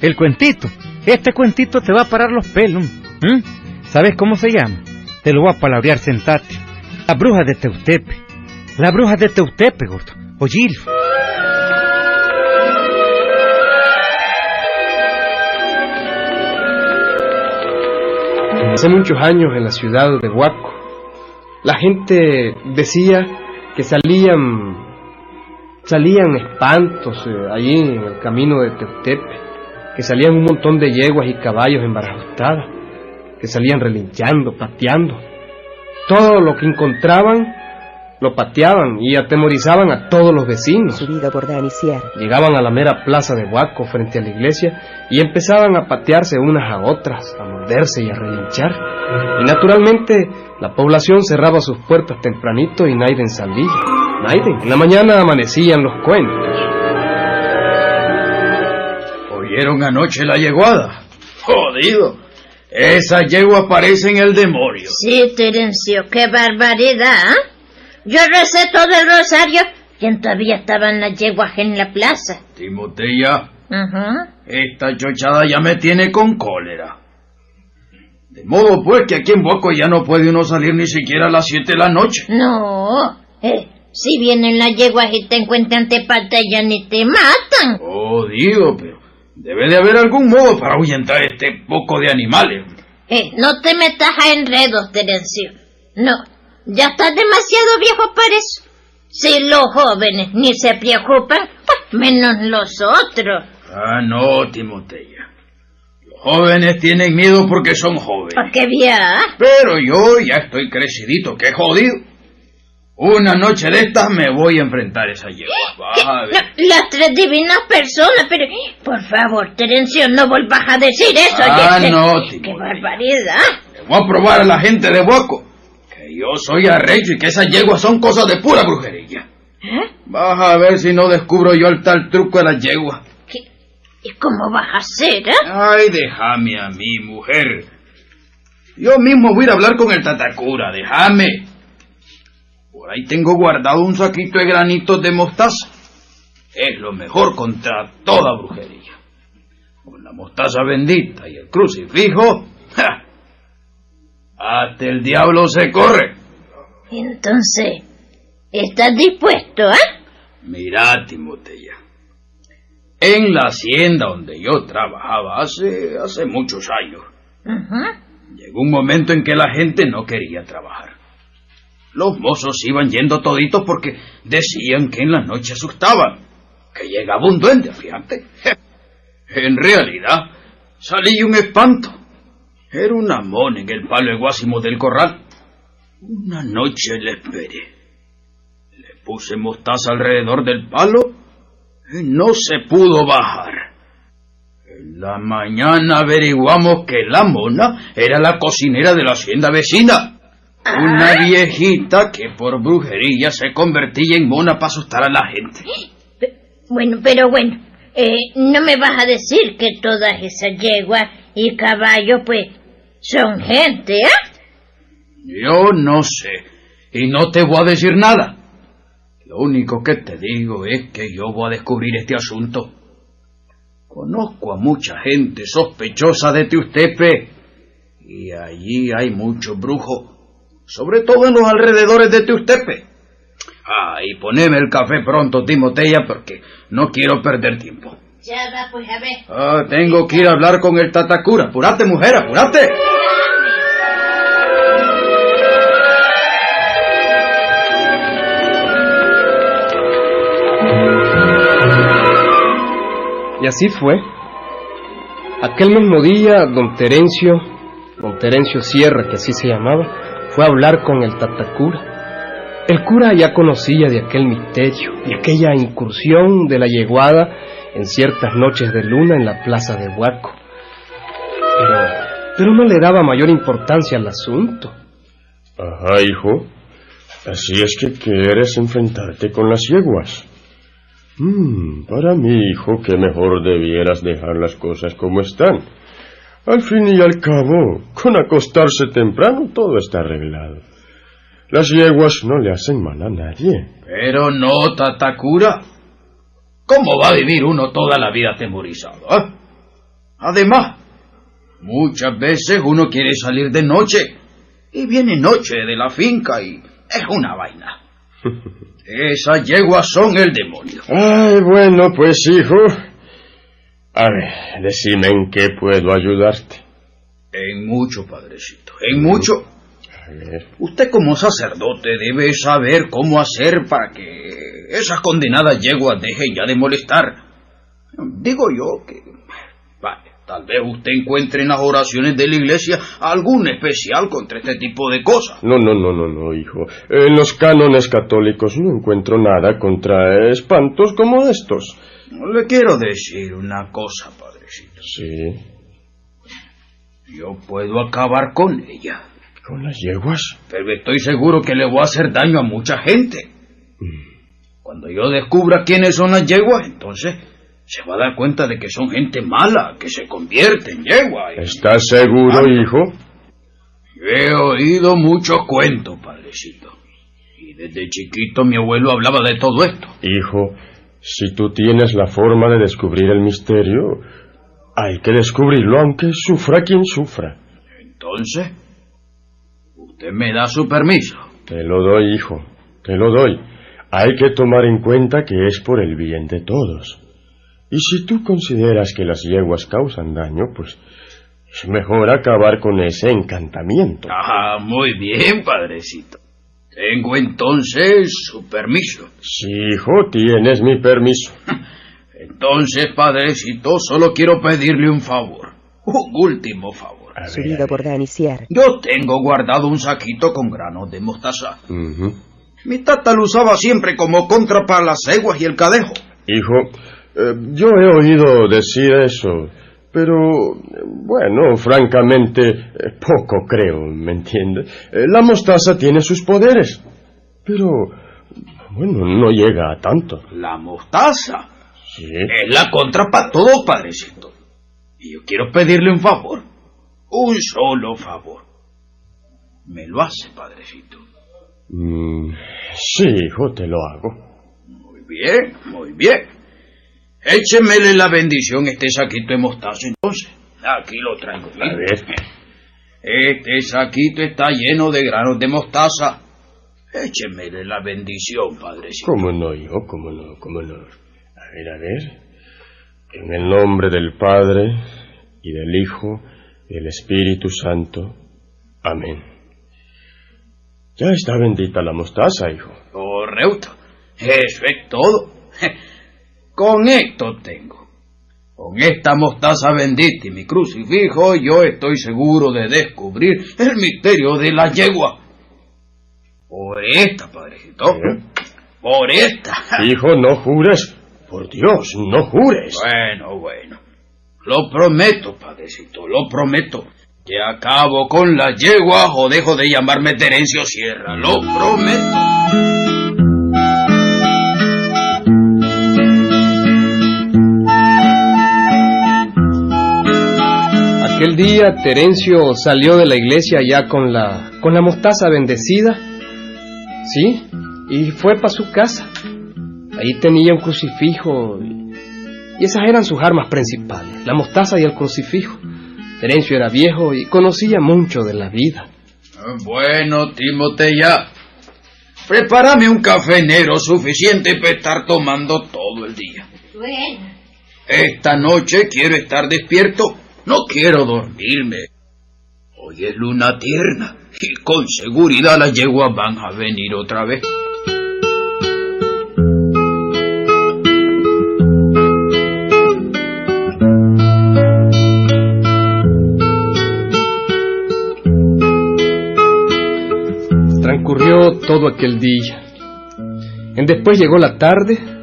El cuentito. Este cuentito te va a parar los pelos. ¿Sabes cómo se llama? Te lo voy a palabrear, sentate. La bruja de Teutepe. La bruja de Teutepe, gordo. Oílo. Hace muchos años en la ciudad de Huaco, la gente decía que salían salían espantos eh, allí en el camino de Teutepe, que salían un montón de yeguas y caballos embarajustadas, que salían relinchando, pateando. Todo lo que encontraban lo pateaban y atemorizaban a todos los vecinos. Por. Llegaban a la mera plaza de Huaco frente a la iglesia y empezaban a patearse unas a otras, a morderse y a relinchar. Y naturalmente la población cerraba sus puertas tempranito y Naiden salía. Naiden, en la mañana amanecían los cuentos. ¿Oyeron anoche la yeguada? Jodido. Esa yegua parece en el demonio. Sí, Terencio, qué barbaridad. ¿eh? Yo recé todo el rosario y todavía estaban las yeguas en la plaza. Timotea, Ajá. esta chochada ya me tiene con cólera. De modo pues que aquí en Boco ya no puede uno salir ni siquiera a las siete de la noche. No, eh, si vienen las yeguas y te encuentran te patallan y te matan. Jodido, pero debe de haber algún modo para ahuyentar este poco de animales. Eh, no te metas a enredos, Terencio. No, ya estás demasiado viejo para eso. Si los jóvenes ni se preocupan, pues menos los otros. Ah, no, Timotea. Los jóvenes tienen miedo porque son jóvenes. Porque vía. Pero yo ya estoy crecidito, que jodido. Una noche de estas me voy a enfrentar a esa yegua. Vas a ver. No, las tres divinas personas, pero por favor, Terencio, no volvas a decir eso. Ah, no, ¡Qué Timotea. barbaridad! Le voy a probar a la gente de Boco que yo soy arrecho y que esas yeguas son cosas de pura brujería. ¿Eh? Vas a ver si no descubro yo el tal truco de las yeguas. ¿Qué? ¿Y cómo vas a hacer, eh? Ay, déjame a mí, mujer. Yo mismo voy a ir a hablar con el Tatacura, déjame. Por ahí tengo guardado un saquito de granitos de mostaza. Es lo mejor contra toda brujería. Con la mostaza bendita y el crucifijo, ¡ja! hasta el diablo se corre. Entonces, ¿estás dispuesto, eh? Mira, Timotea. En la hacienda donde yo trabajaba hace, hace muchos años, Ajá. Llegó un momento en que la gente no quería trabajar. Los mozos iban yendo toditos porque decían que en la noche asustaban, que llegaba un duende, fíjate. En realidad, salí un espanto. Era una mona en el palo eguásimo del corral. Una noche le esperé. Le puse mostaza alrededor del palo y no se pudo bajar. En la mañana averiguamos que la mona era la cocinera de la hacienda vecina. Una viejita que por brujería se convertía en mona para asustar a la gente. Pe- Bueno, pero bueno, eh, no me vas a decir que todas esas yeguas y caballos, pues, son gente, ¿eh? Yo no sé. Y no te voy a decir nada. Lo único que te digo es que yo voy a descubrir este asunto. Conozco a mucha gente sospechosa de Teustepe. Y allí hay muchos brujos. Sobre todo en los alrededores de Teustepe. Ah, y poneme el café pronto, Timotea, porque no quiero perder tiempo. Ya va, pues, a ver. Ah, tengo que ir a hablar con el Tatacura. Apúrate, mujer, apúrate. Y así fue. Aquel mismo día, don Terencio, don Terencio Sierra, que así se llamaba, fue a hablar con el Tatacura. El cura ya conocía de aquel misterio, de aquella incursión de la yeguada en ciertas noches de luna en la plaza de Huaco. Pero, pero no le daba mayor importancia al asunto. Ajá, hijo. Así es que quieres enfrentarte con las yeguas. Hmm, para mí, hijo, que mejor debieras dejar las cosas como están. Al fin y al cabo, con acostarse temprano todo está arreglado. Las yeguas no le hacen mal a nadie. Pero no, Tatacura. ¿Cómo va a vivir uno toda la vida atemorizado? eh? Además, muchas veces uno quiere salir de noche y viene noche de la finca y es una vaina. Esas yeguas son el demonio. Ay, bueno, pues hijo. A ver, decime en qué puedo ayudarte. En mucho, padrecito, en mucho. A ver. Usted como sacerdote debe saber cómo hacer para que esas condenadas yeguas dejen ya de molestar. Digo yo que... Vale, tal vez usted encuentre en las oraciones de la iglesia algún especial contra este tipo de cosas. No, no, no, no, no, hijo. En los cánones católicos no encuentro nada contra espantos como estos. Le quiero decir una cosa, padrecito. Sí. Yo puedo acabar con ella, ¿Con las yeguas? pero estoy seguro que le voy a hacer daño a mucha gente. Cuando yo descubra quiénes son las yeguas, entonces se va a dar cuenta de que son gente mala, que se convierte en yegua. y- ¿Estás seguro, Ah. hijo? Yo he oído muchos cuentos, padrecito. Y desde chiquito mi abuelo hablaba de todo esto. Hijo, si tú tienes la forma de descubrir el misterio, hay que descubrirlo aunque sufra quien sufra. Entonces, usted me da su permiso. Te lo doy, hijo, te lo doy. Hay que tomar en cuenta que es por el bien de todos. Y si tú consideras que las yeguas causan daño, pues es mejor acabar con ese encantamiento. Ah, muy bien, padrecito. Tengo entonces su permiso. Sí, hijo, tienes mi permiso. Entonces, padrecito, solo quiero pedirle un favor. Un último favor. A ver, a Subido ver. por. Yo tengo guardado un saquito con granos de mostaza. Mi tata lo usaba siempre como contra para las ceguas y el cadejo. Hijo, eh, yo he oído decir eso, pero bueno, francamente, eh, poco creo, ¿me entiende? Eh, la mostaza tiene sus poderes, pero bueno, no llega a tanto. La mostaza Sí. es la contra para todo, padrecito. Y yo quiero pedirle un favor. Un solo favor. Me lo hace, padrecito. Mm, sí, hijo, te lo hago. Muy bien, muy bien. Échemele la bendición este saquito de mostaza entonces. Aquí lo traigo. A ver. Este saquito está lleno de granos de mostaza. Échemele la bendición, padrecito. ¿Cómo no, hijo? ¿Cómo no? ¿Cómo no? A ver, a ver. En el nombre del Padre y del Hijo y del Espíritu Santo. Amén. Ya está bendita la mostaza, hijo. Correcto. Eso es todo. Con esto tengo. Con esta mostaza bendita y mi crucifijo, yo estoy seguro de descubrir el misterio de la yegua. Por esta, padrecito. ¿Eh? Por esta. Hijo, no jures. Por Dios, no jures. Bueno, bueno. Lo prometo, padrecito, lo prometo. Que acabo con la yegua o dejo de llamarme Terencio Sierra. Lo prometo. Día Terencio salió de la iglesia ya con la con la mostaza bendecida, sí, y fue para su casa. Ahí tenía un crucifijo y, y esas eran sus armas principales, la mostaza y el crucifijo. Terencio era viejo y conocía mucho de la vida. Bueno, Timotea. Prepárame un café negro suficiente para estar tomando todo el día. Bueno, Esta noche quiero estar despierto. No quiero dormirme. Hoy es luna tierna y con seguridad las yeguas van a venir otra vez. Transcurrió todo aquel día. En después llegó la tarde.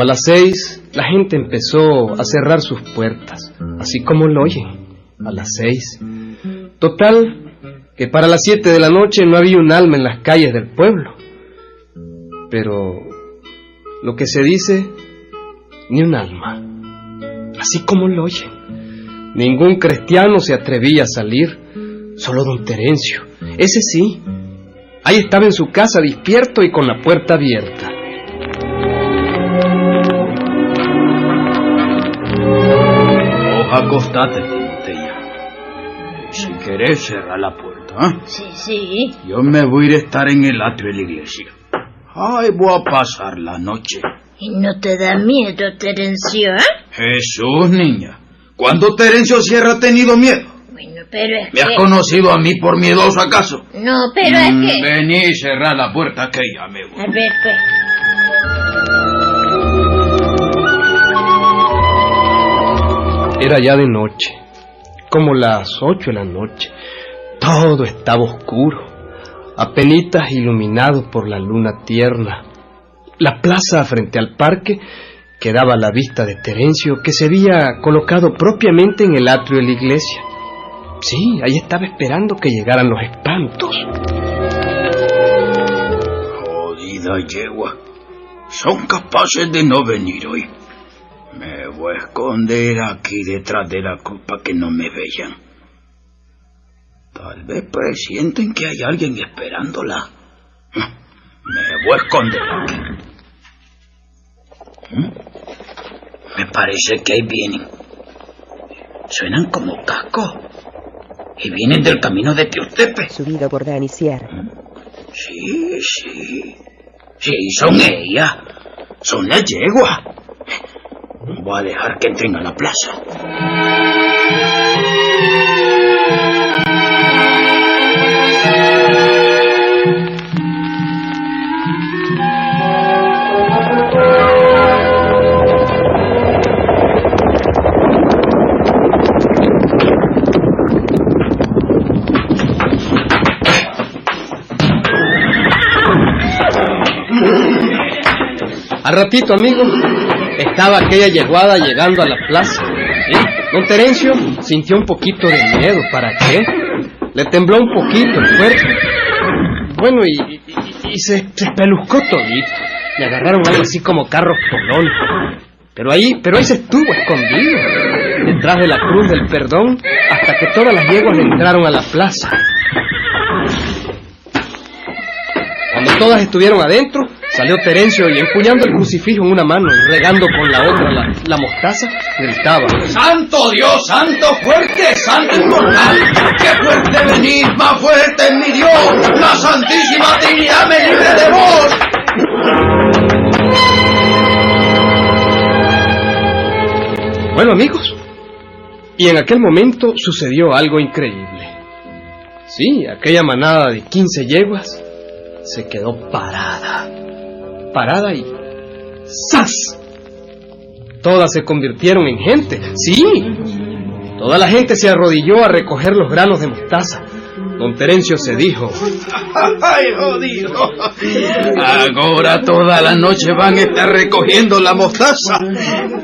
A las seis, la gente empezó a cerrar sus puertas, así como lo oyen, a las seis. Total, que para las siete de la noche no había un alma en las calles del pueblo. Pero lo que se dice, ni un alma, así como lo oyen. Ningún cristiano se atrevía a salir, solo don Terencio, ese sí. Ahí estaba en su casa despierto y con la puerta abierta. Acostate, Timotella. Si querés, cerrar la puerta. ¿eh? Sí, sí. Yo me voy a ir a estar en el atrio de la iglesia. Ay, voy a pasar la noche. ¿Y no te da miedo, Terencio, eh? Jesús, niña. ¿Cuándo Terencio Sierra ha tenido miedo? Bueno, pero es ¿Me has que... conocido a mí por miedoso acaso? No, pero es Mm, que... Vení y cerrar la puerta que ya me voy. A ver, pues... Era ya de noche, como las ocho de la noche. Todo estaba oscuro, apenitas iluminado por la luna tierna. La plaza frente al parque quedaba a la vista de Terencio, que se había colocado propiamente en el atrio de la iglesia. Sí, ahí estaba esperando que llegaran los espantos. Jodida yegua. Son capaces de no venir hoy. Me voy a esconder aquí detrás de la para que no me vean. Tal vez presienten que hay alguien esperándola. Me voy a esconder aquí. ¿Mm? Me parece que ahí vienen. Suenan como cascos. Y vienen del camino de Teotepe. Subida por Dani Sierra. Sí, sí. Sí, son ellas. Son las yeguas. Voy a dejar que entren a la plaza. Al ratito, amigo, estaba aquella yeguada llegando a la plaza. ¿sí? Don Terencio sintió un poquito de miedo. ¿Para qué? Le tembló un poquito el cuerpo. Bueno, y, se, se todito. Le agarraron algo así como carros polón. Pero ahí, pero ahí se estuvo escondido, detrás de la cruz del perdón, hasta que todas las yeguas entraron a la plaza. Cuando todas estuvieron adentro, salió Terencio y empuñando el crucifijo en una mano y regando con la otra la, la mostaza, gritaba. ¡Santo Dios, santo fuerte, santo inmortal! ¡Qué fuerte venís, más fuerte es mi Dios! ¡La Santísima Trinidad me libre de vos! Bueno amigos, y en aquel momento sucedió algo increíble. Sí, aquella manada de 15 yeguas se quedó parada. Parada y... ¡Sas! Todas se convirtieron en gente. Sí. Toda la gente se arrodilló a recoger los granos de mostaza. Don Terencio se dijo, ¡Ay, jodido! Ahora toda la noche van a estar recogiendo la mostaza.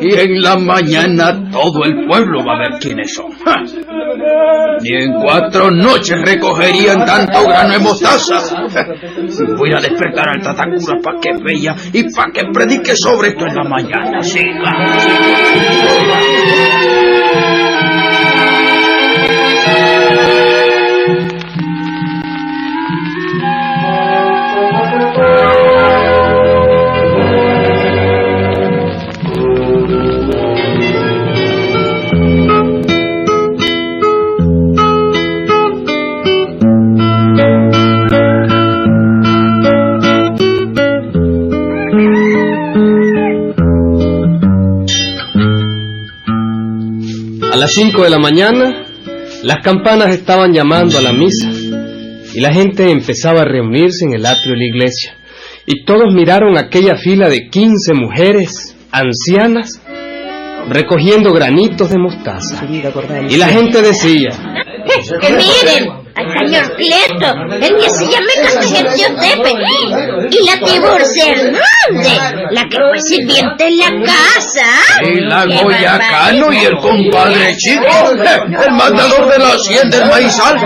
Y en la mañana todo el pueblo va a ver quiénes son. Ni en cuatro noches recogerían tanto grano de mostaza. Voy a despertar al Tatacura para que vea y para que predique sobre esto en la mañana. Siga, las 5 de la mañana, las campanas estaban llamando a la misa y la gente empezaba a reunirse en el atrio de la iglesia. Y todos miraron aquella fila de 15 mujeres ancianas recogiendo granitos de mostaza. Y la gente decía, Que miren, al señor Cleto, el que se llama Castañetiotepe, y la Tiburcia Hernández, que fue sirviente en la casa. Y la ¡Qué Goyacano y el compadre chico, el mandador de la hacienda del maizal.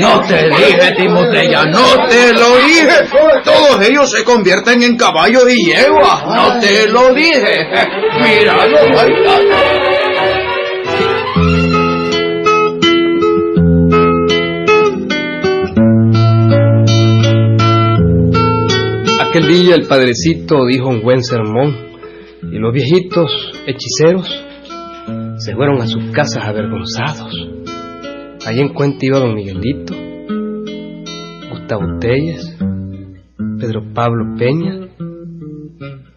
No te dije, Timotella, no te lo dije. Todos ellos se convierten en caballos y yegua. No te lo dije. Míralo, ahí aquel día el padrecito dijo un buen sermón y los viejitos hechiceros se fueron a sus casas avergonzados. Allí en cuenta iba don Miguelito, Gustavo Telles, Pedro Pablo Peña,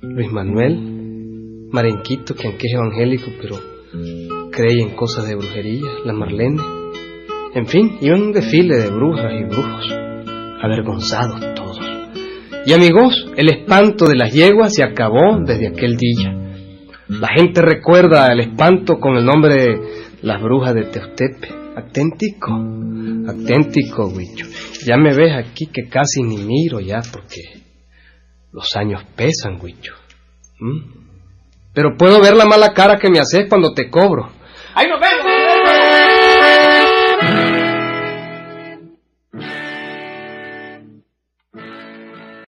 Luis Manuel, Marenquito, que aunque es evangélico, pero cree en cosas de brujería, la Marlene. En fin, iban un desfile de brujas y brujos, avergonzados todos. Y amigos, el espanto de las yeguas se acabó desde aquel día. La gente recuerda el espanto con el nombre de las brujas de Teustepe. Auténtico, auténtico, Huicho. Ya me ves aquí que casi ni miro ya porque los años pesan, Huicho. ¿Mm? Pero puedo ver la mala cara que me haces cuando te cobro. ¡Ahí nos vemos!